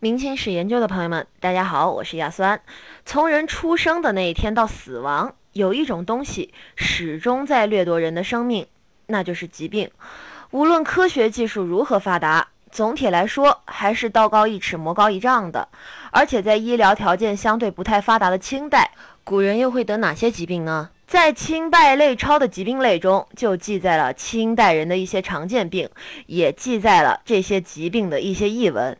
明清史研究的朋友们，大家好，我是亚酸。从人出生的那一天到死亡，有一种东西始终在掠夺人的生命，那就是疾病。无论科学技术如何发达，总体来说还是道高一尺，魔高一丈的。而且在医疗条件相对不太发达的清代，古人又会得哪些疾病呢？在《清代类钞》的疾病类中，就记载了清代人的一些常见病，也记载了这些疾病的一些译文。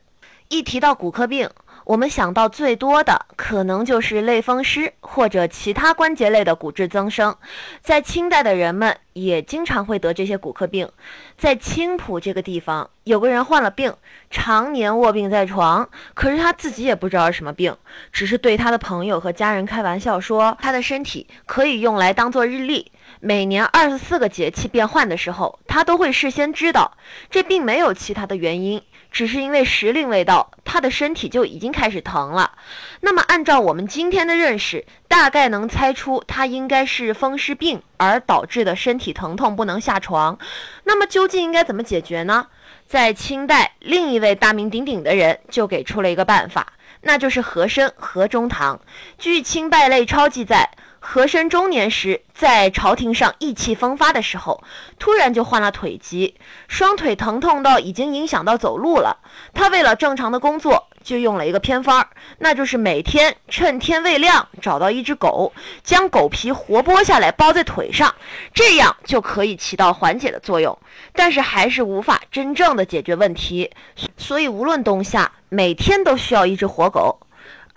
一提到骨科病，我们想到最多的可能就是类风湿或者其他关节类的骨质增生。在清代的人们也经常会得这些骨科病。在青浦这个地方，有个人患了病，常年卧病在床，可是他自己也不知道是什么病，只是对他的朋友和家人开玩笑说，他的身体可以用来当做日历，每年二十四个节气变换的时候，他都会事先知道。这并没有其他的原因。只是因为时令未到，他的身体就已经开始疼了。那么，按照我们今天的认识，大概能猜出他应该是风湿病而导致的身体疼痛，不能下床。那么，究竟应该怎么解决呢？在清代，另一位大名鼎鼎的人就给出了一个办法，那就是和珅和中堂。据《清败类钞》记载。和珅中年时，在朝廷上意气风发的时候，突然就患了腿疾，双腿疼痛到已经影响到走路了。他为了正常的工作，就用了一个偏方，那就是每天趁天未亮找到一只狗，将狗皮活剥下来包在腿上，这样就可以起到缓解的作用。但是还是无法真正的解决问题，所以无论冬夏，每天都需要一只活狗。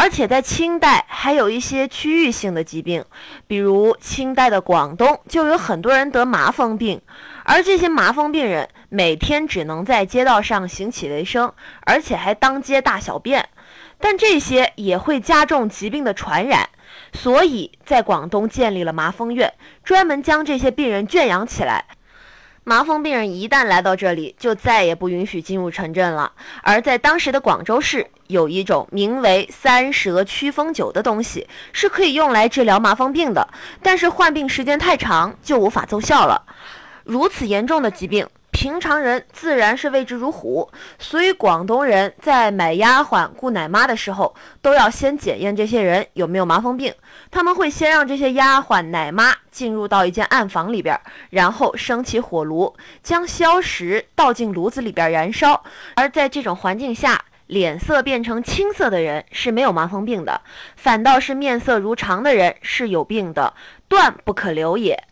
而且在清代还有一些区域性的疾病，比如清代的广东就有很多人得麻风病，而这些麻风病人每天只能在街道上行乞为生，而且还当街大小便，但这些也会加重疾病的传染，所以在广东建立了麻风院，专门将这些病人圈养起来。麻风病人一旦来到这里，就再也不允许进入城镇了。而在当时的广州市，有一种名为三蛇驱风酒的东西，是可以用来治疗麻风病的，但是患病时间太长，就无法奏效了。如此严重的疾病。平常人自然是畏之如虎，所以广东人在买丫鬟、雇奶妈的时候，都要先检验这些人有没有麻风病。他们会先让这些丫鬟、奶妈进入到一间暗房里边，然后升起火炉，将硝石倒进炉子里边燃烧。而在这种环境下，脸色变成青色的人是没有麻风病的，反倒是面色如常的人是有病的，断不可留也。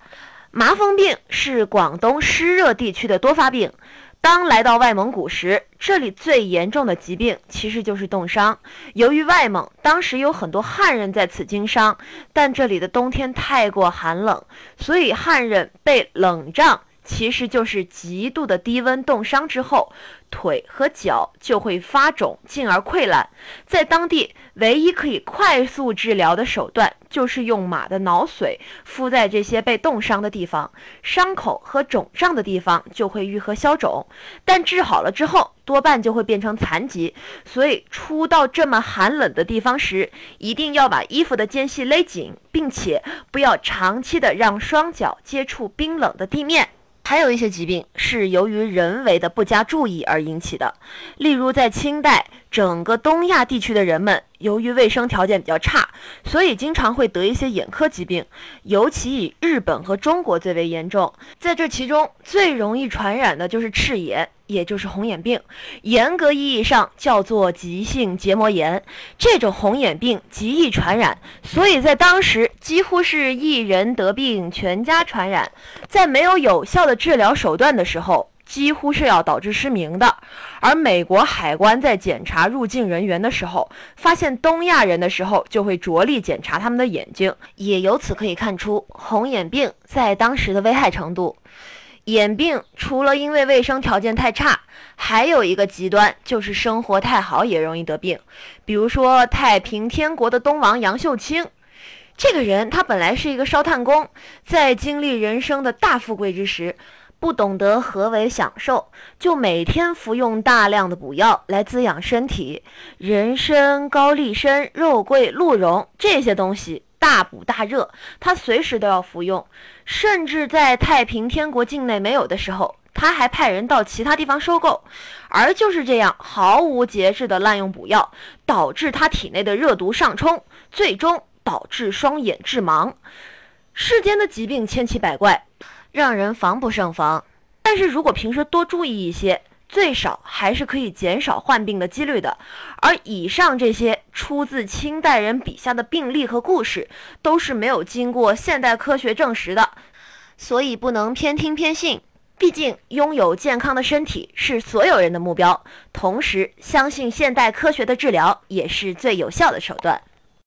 麻风病是广东湿热地区的多发病。当来到外蒙古时，这里最严重的疾病其实就是冻伤。由于外蒙当时有很多汉人在此经商，但这里的冬天太过寒冷，所以汉人被冷胀。其实就是极度的低温冻伤之后，腿和脚就会发肿，进而溃烂。在当地，唯一可以快速治疗的手段就是用马的脑髓敷在这些被冻伤的地方，伤口和肿胀的地方就会愈合消肿。但治好了之后，多半就会变成残疾。所以，出到这么寒冷的地方时，一定要把衣服的间隙勒紧，并且不要长期的让双脚接触冰冷的地面。还有一些疾病是由于人为的不加注意而引起的，例如在清代，整个东亚地区的人们由于卫生条件比较差，所以经常会得一些眼科疾病，尤其以日本和中国最为严重。在这其中，最容易传染的就是赤眼。也就是红眼病，严格意义上叫做急性结膜炎。这种红眼病极易传染，所以在当时几乎是一人得病全家传染。在没有有效的治疗手段的时候，几乎是要导致失明的。而美国海关在检查入境人员的时候，发现东亚人的时候，就会着力检查他们的眼睛，也由此可以看出红眼病在当时的危害程度。眼病除了因为卫生条件太差，还有一个极端就是生活太好也容易得病。比如说太平天国的东王杨秀清，这个人他本来是一个烧炭工，在经历人生的大富贵之时，不懂得何为享受，就每天服用大量的补药来滋养身体，人参、高丽参、肉桂、鹿茸这些东西。大补大热，他随时都要服用，甚至在太平天国境内没有的时候，他还派人到其他地方收购。而就是这样毫无节制的滥用补药，导致他体内的热毒上冲，最终导致双眼致盲。世间的疾病千奇百怪，让人防不胜防。但是如果平时多注意一些，最少还是可以减少患病的几率的。而以上这些出自清代人笔下的病例和故事，都是没有经过现代科学证实的，所以不能偏听偏信。毕竟，拥有健康的身体是所有人的目标。同时，相信现代科学的治疗也是最有效的手段。